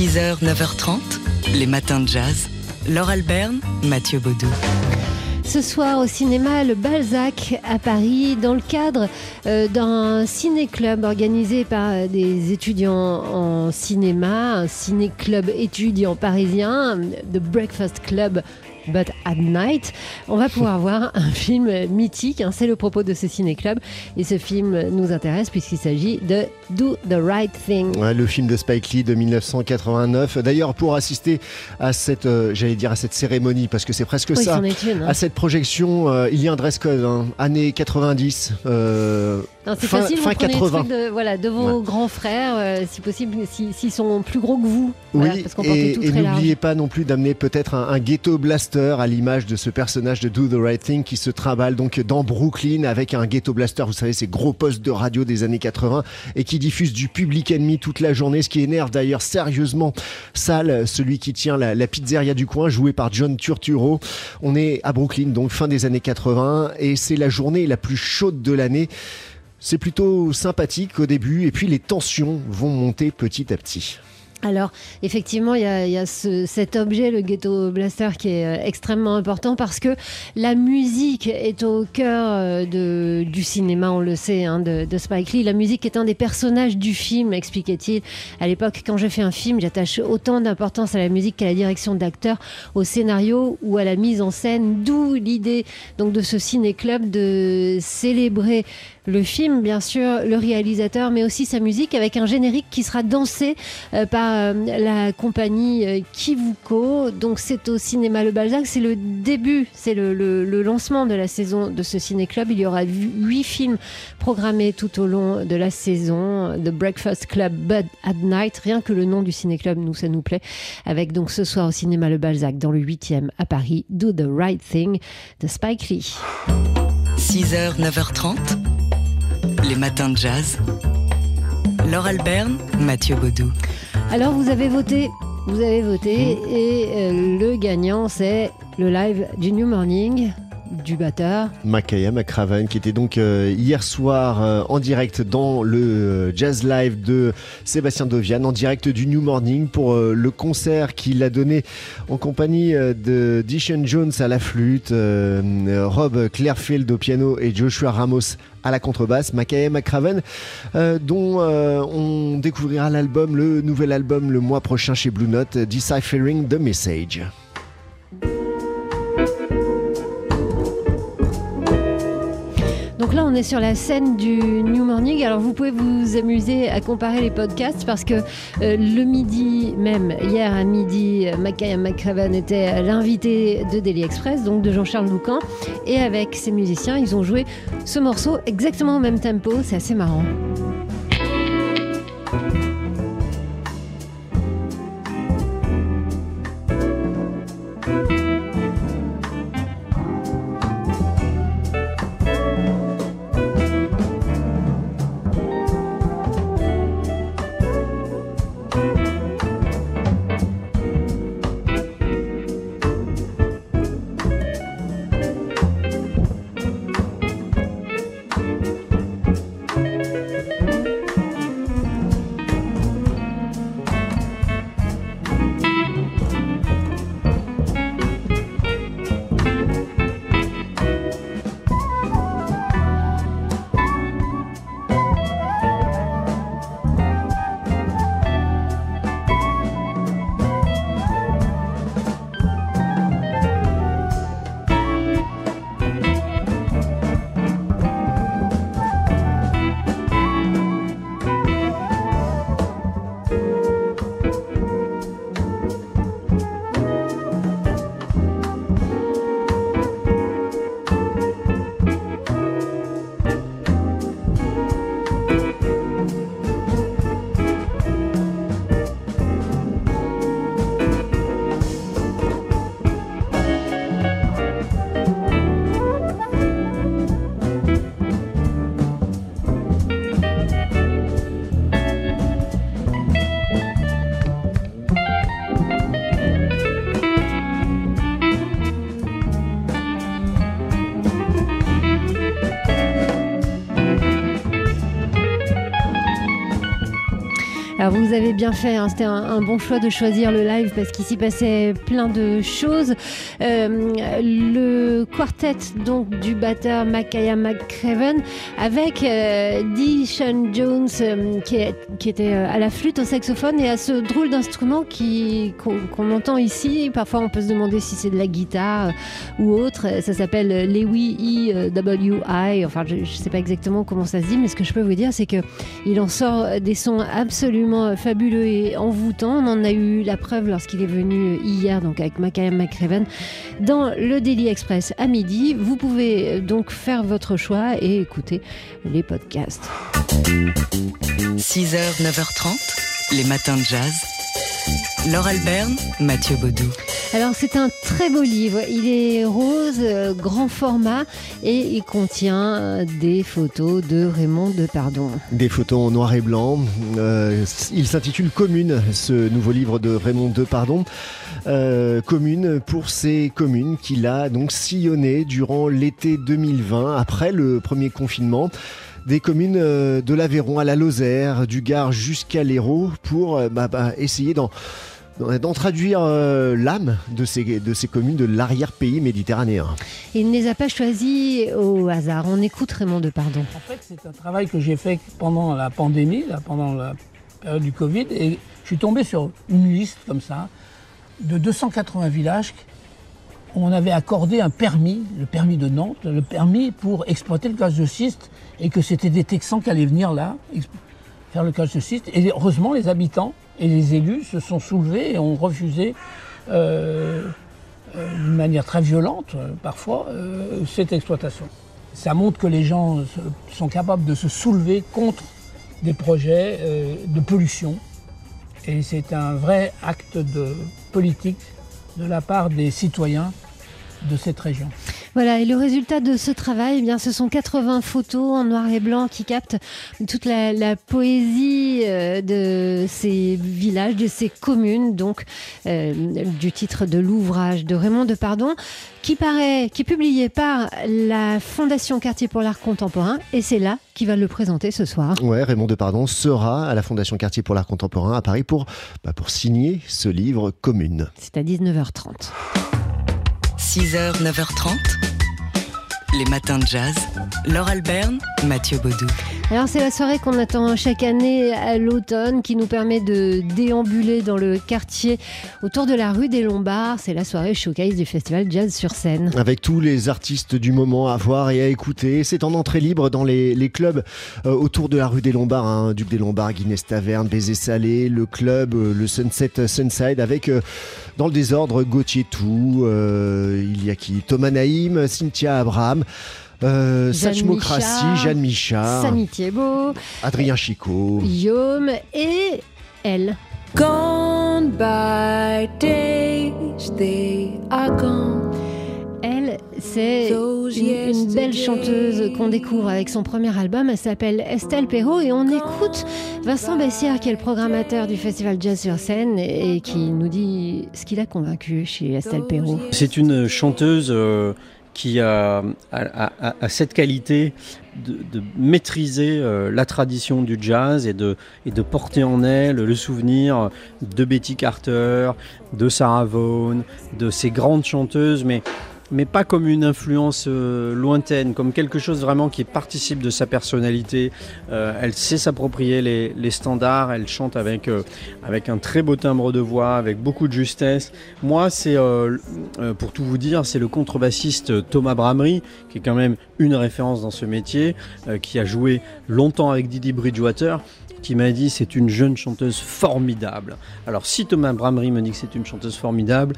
6h, 9h30, les matins de jazz. Laure Alberne, Mathieu Baudou. Ce soir au cinéma Le Balzac à Paris dans le cadre euh, d'un ciné-club organisé par euh, des étudiants en cinéma, un ciné-club étudiant parisien, The Breakfast Club But at Night. On va pouvoir voir un film mythique, hein, c'est le propos de ce ciné-club. Et ce film nous intéresse puisqu'il s'agit de Do the Right Thing. Ouais, le film de Spike Lee de 1989. D'ailleurs, pour assister à cette, euh, j'allais dire à cette cérémonie, parce que c'est presque Oui, ça, une, hein. à cette projection, euh, il y a un dress code, hein, années 90. euh, Non, c'est fin- facile, vous fin prenez 80. les trucs de, voilà, de vos grands frères, euh, si possible, si- s'ils sont plus gros que vous. Voilà, oui, parce et, n'oubliez pas non plus d'amener peut-être un, un ghetto blaster à l'image de ce personnage de Do the Right Thing qui se trimballe donc dans Brooklyn avec un ghetto blaster, vous savez, ces gros postes de radio des années 80 et qui diffuse du Public Enemy toute la journée, ce qui énerve d'ailleurs sérieusement Sal, celui qui tient la, la pizzeria du coin, joué par John Turturro. On est à Brooklyn, donc fin des années 80 et c'est la journée la plus chaude de l'année. C'est plutôt sympathique au début et puis les tensions vont monter petit à petit. Alors, effectivement, il y a, y a ce- cet objet, le ghetto blaster, qui est euh, extrêmement important parce que la musique est au cœur euh, de, du cinéma, on le sait, hein, de, de Spike Lee. La musique est un des personnages du film, expliquait-il. À l'époque, quand je fais un film, j'attache autant d'importance à la musique qu'à la direction d'acteur, au scénario ou à la mise en scène. D'où l'idée donc de ce ciné-club de célébrer le film, bien sûr, le réalisateur, mais aussi sa musique avec un générique qui sera dansé euh, par euh, la compagnie euh, Kivuko. Donc c'est au cinéma Le Balzac, c'est le début, c'est le, lancement de la saison de ce ciné-club. Il y aura hu- huit films programmés tout au long de la saison. The Breakfast Club Bud at Night, rien que le nom du ciné-club, nous, ça nous plaît. Avec donc ce soir au cinéma Le Balzac, dans le 8e à Paris, Do the Right Thing de Spike Lee. 6h, 9h30, les matins de jazz. Laure Alberne, Mathieu Baudou. Alors vous avez voté, vous avez voté Mmh. et euh, le gagnant c'est le live du New Morning du batteur. Makaya McCraven qui était donc euh, hier soir euh, en direct dans le euh, Jazz Live de Sébastien Dovian en direct du New Morning pour le concert qu'il a donné en compagnie de Dishon Jones à la flûte, Rob Clairfield au piano et Joshua Ramos à la contrebasse, Makaya McCraven euh, dont on découvrira l'album, le nouvel album le mois prochain chez Blue Note, Deciphering the Message. Donc là on est sur la scène du New Morning. Alors vous pouvez vous amuser à comparer les podcasts parce que euh, le midi même, hier à midi, Makaya McCraven était l'invité de Daily Express, donc de Jean-Charles Loucan. Et avec ses musiciens, ils ont joué ce morceau exactement au même tempo. C'est assez marrant. Vous avez bien fait. hein. C'était un, bon choix de choisir le live parce qu'ici passait plein de choses. Euh, le quartet donc du batteur Makaya McCraven avec euh, Dee Sean Jones euh, qui, est- qui était euh, à la flûte, au saxophone et à ce drôle d'instrument qui qu'on entend ici. Parfois, on peut se demander si c'est de la guitare ou autre. Ça s'appelle Lewy EWI. Enfin, je ne sais pas exactement comment ça se dit, mais ce que je peux vous dire, c'est que il en sort des sons absolument fabuleux et envoûtants. On en a eu la preuve lorsqu'il est venu hier, donc avec Makaya McCraven, dans le Daily Express à midi. Vous pouvez donc faire votre choix et écouter les podcasts. 6h, 9h30, les matins de jazz. Laure Alberne, Mathieu Baudou. Alors c'est un très beau livre. Il est rose, euh, grand format et il contient euh, des photos de Raymond Depardon. Des photos en noir et blanc. Euh, il s'intitule Commune, ce nouveau livre de Raymond Depardon. Euh, commune pour ces communes qu'il a donc sillonnées durant l'été 2020, après le premier confinement. Des communes euh, de l'Aveyron à la Lozère, du Gard jusqu'à l'Hérault, pour euh, bah, bah, essayer d'en d'en traduire euh, l'âme de ces, de ces communes de l'arrière-pays méditerranéen. Il ne les a pas choisis au hasard. On écoute Raymond Depardon. En fait, c'est un travail que j'ai fait pendant la pandémie, là, pendant la période du Covid, et je suis tombé sur une liste comme ça de 280 villages on avait accordé un permis, le permis de Nantes, le permis pour exploiter le gaz de schiste, et que c'était des Texans qui allaient venir là faire le gaz de schiste. Et heureusement, les habitants et les élus se sont soulevés et ont refusé euh, euh, d'une manière très violente, euh, parfois, cette exploitation. Ça montre que les gens sont capables de se soulever contre des projets de pollution. Et c'est un vrai acte de politique de la part des citoyens de cette région. Voilà, et le résultat de ce travail, eh bien, ce sont 80 photos en noir et blanc qui captent toute la, la poésie euh, de ces villages, de ces communes, donc euh, du titre de l'ouvrage de Raymond Depardon, qui paraît, qui est publié par la Fondation Quartier pour l'Art Contemporain, et c'est là qu'il va le présenter ce soir. Ouais, Raymond Depardon sera à la Fondation Quartier pour l'Art Contemporain à Paris pour, bah, pour signer ce livre Commune. C'est à 19h30. 6h, 9h30, les matins de jazz. Laure Alberne, Mathieu Baudou. Alors c'est la soirée qu'on attend chaque année à l'automne qui nous permet de déambuler dans le quartier autour de la rue des Lombards. C'est la soirée showcase du festival Jazz sur scène. Avec tous les artistes du moment à voir et à écouter. C'est en entrée libre dans les, les clubs euh, autour de la rue des Lombards. hein. Duc des Lombards, Guinness Taverne, Baiser Salé, le club, euh, le Sunset Sunside avec euh, dans le désordre Gauthier Tout. euh, il y a qui? Thomas Naïm, Cynthia Abraham. Euh, Jeanne Satchmokrasi, Michard, Jeanne Michard, Samy Thiebaud, Adrien Chicot. Guillaume et elle. Gone by days, they are gone. Elle, c'est une, une belle chanteuse qu'on découvre avec son premier album. Elle s'appelle Estelle Perrault et on écoute Vincent Bessière, qui est le programmateur du festival Jazz sur scène et, et qui nous dit ce qu'il a convaincu chez Estelle Perrault. C'est une chanteuse euh, qui a, a- cette qualité de, de maîtriser euh, la tradition du jazz et de, et de porter en elle le souvenir de Betty Carter, de Sarah Vaughan, de ces grandes chanteuses, mais mais pas comme une influence euh, lointaine, comme quelque chose vraiment qui participe de sa personnalité. Euh, elle sait s'approprier les, standards, elle chante avec, euh, avec un très beau timbre de voix, avec beaucoup de justesse. Moi, c'est, pour tout vous dire, c'est le contrebassiste Thomas Bramery, qui est quand même une référence dans ce métier, qui a joué longtemps avec Didi Bridgewater qui m'a dit c'est une jeune chanteuse formidable. Alors si Thomas Bramery me dit que c'est une chanteuse formidable,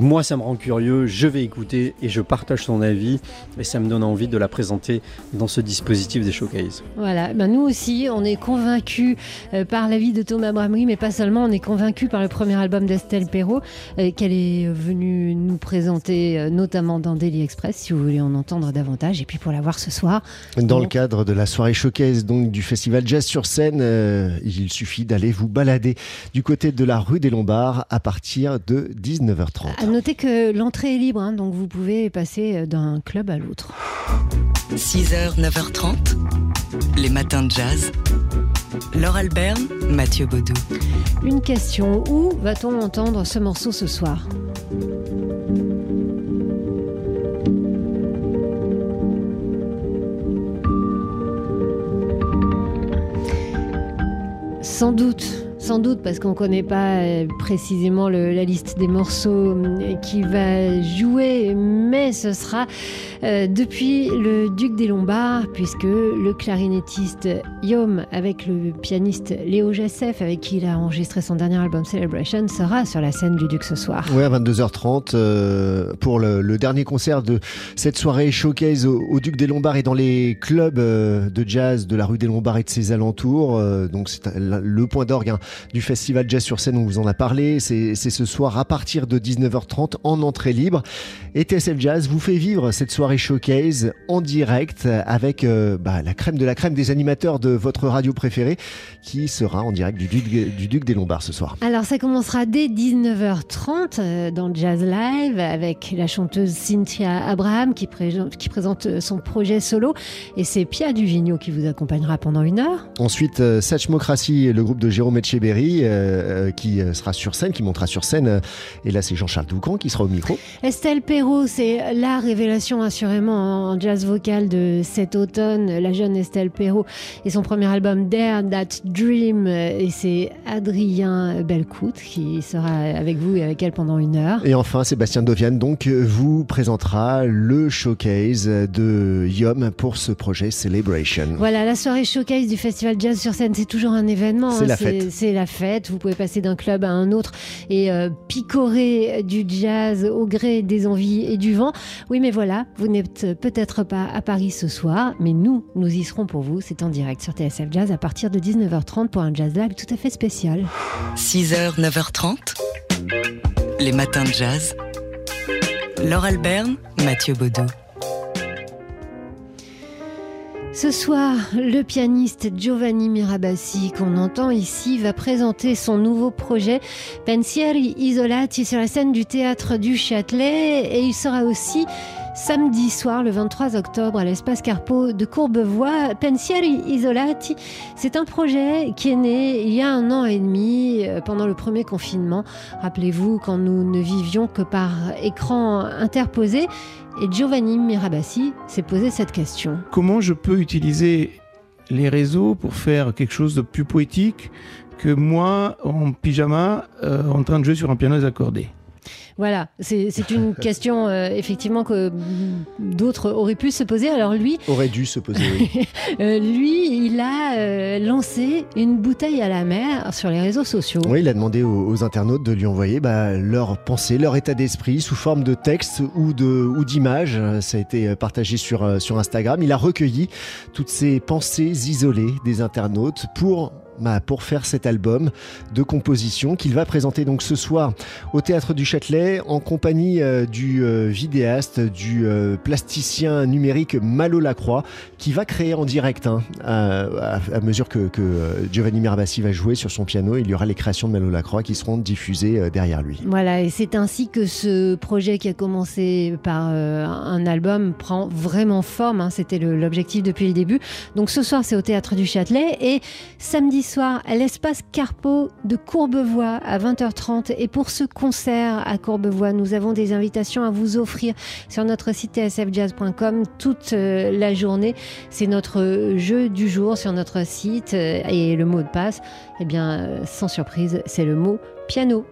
moi ça me rend curieux, je vais écouter et je partage son avis et ça me donne envie de la présenter dans ce dispositif des showcases. Voilà, ben nous aussi, on est convaincus euh, par la vie de Thomas Bramery, mais pas seulement, on est convaincus par le premier album d'Estelle Perrault, euh, qu'elle est venue nous présenter, euh, notamment dans Daily Express, si vous voulez en entendre davantage, et puis pour la voir ce soir. Dans le cadre de la soirée showcase donc du festival Jazz sur scène, euh, il suffit d'aller vous balader du côté de la rue des Lombards à partir de 19h30. À noter que l'entrée est libre, hein, donc vous pouvez passer euh, d'un club à l'autre. 6h, 9h30, les matins de jazz. Laure Alberne, Mathieu Baudou. Une question, où va-t-on entendre ce morceau ce soir? Sans doute sans doute parce qu'on ne connaît pas euh, précisément la liste des morceaux euh, qui va jouer, mais ce sera euh, depuis le Duc des Lombards, puisque le clarinettiste Yom, avec le pianiste Léo Jessef, avec qui il a enregistré son dernier album Celebration, sera sur la scène du Duc ce soir. Oui, à 22h30, euh, pour le, dernier concert de cette soirée showcase au, Duc des Lombards et dans les clubs de jazz de la rue des Lombards et de ses alentours. Donc c'est le point d'orgue hein, du festival Jazz sur scène, on vous en a parlé. C'est ce soir à partir de 19h30 en entrée libre. Et TSF Jazz vous fait vivre cette soirée showcase en direct avec euh, bah, la crème de la crème des animateurs de votre radio préférée qui sera en direct du Duc, du Duc des Lombards ce soir. Alors ça commencera dès 19h30 euh, dans Jazz Live avec la chanteuse Cynthia Abraham qui, présente, qui présente son projet solo et c'est Pia Duvigneau qui vous accompagnera pendant une heure. Ensuite, euh, Satchmocratie, le groupe de Jérôme Etcheberry euh, qui sera sur scène, qui montera sur scène. Et là, c'est Jean-Charles Doucan qui sera au micro. Estelle Perrault, c'est la révélation assurément en jazz vocal de cet automne, la jeune Estelle Perrault et son premier album Dare That Dream. Et c'est Adrien Belcout qui sera avec vous et avec elle pendant une heure. Et enfin, Sébastien Dovian donc vous présentera le showcase de Yom pour ce projet Celebration. Voilà, la soirée showcase du festival Jazz sur scène, c'est toujours un événement. C'est la fête. C'est la fête. Vous pouvez passer d'un club à un autre et euh, picorer du jazz au gré des envies et du vent. Oui, mais voilà, vous n'êtes peut-être pas à Paris ce soir, mais nous, nous y serons pour vous. C'est en direct sur TSF Jazz à partir de 19h30 pour un Jazz Live tout à fait spécial. 6h, 9h30, les matins de jazz. Laure Alberne, Mathieu Baudou. Ce soir, le pianiste Giovanni Mirabassi, qu'on entend ici, va présenter son nouveau projet Pensieri Isolati sur la scène du théâtre du Châtelet. Et il sera aussi samedi soir, le 23 octobre, à l'espace Carpo de Courbevoie. Pensieri Isolati, c'est un projet qui est né il y a un an et demi, pendant le premier confinement. Rappelez-vous, quand nous ne vivions que par écran interposé. Et Giovanni Mirabassi s'est posé cette question. Comment je peux utiliser les réseaux pour faire quelque chose de plus poétique que moi en pyjama euh, en train de jouer sur un piano désaccordé? Voilà, c'est une question euh, effectivement que d'autres auraient pu se poser. Alors lui aurait dû se poser. Oui. euh, lui, il a euh, lancé une bouteille à la mer sur les réseaux sociaux. Oui, il a demandé aux, aux internautes de lui envoyer bah, leurs pensées, leur état d'esprit sous forme de texte ou de ou d'images. Ça a été partagé sur sur Instagram. Il a recueilli toutes ces pensées isolées des internautes pour pour faire cet album de composition qu'il va présenter donc ce soir au Théâtre du Châtelet en compagnie euh, du euh, vidéaste, du euh, plasticien numérique Malo Lacroix qui va créer en direct hein, à, mesure que, que Giovanni Mirabassi va jouer sur son piano. Il y aura les créations de Malo Lacroix qui seront diffusées derrière lui. Voilà, et c'est ainsi que ce projet qui a commencé par un album prend vraiment forme. Hein, C'était l'objectif depuis le début. Donc ce soir, c'est au Théâtre du Châtelet et samedi soir à l'espace Carpo de Courbevoie à 20h30. Et pour ce concert à Courbevoie, nous avons des invitations à vous offrir sur notre site tsfjazz.com toute la journée. C'est notre jeu du jour sur notre site et le mot de passe, eh bien, sans surprise, c'est le mot piano.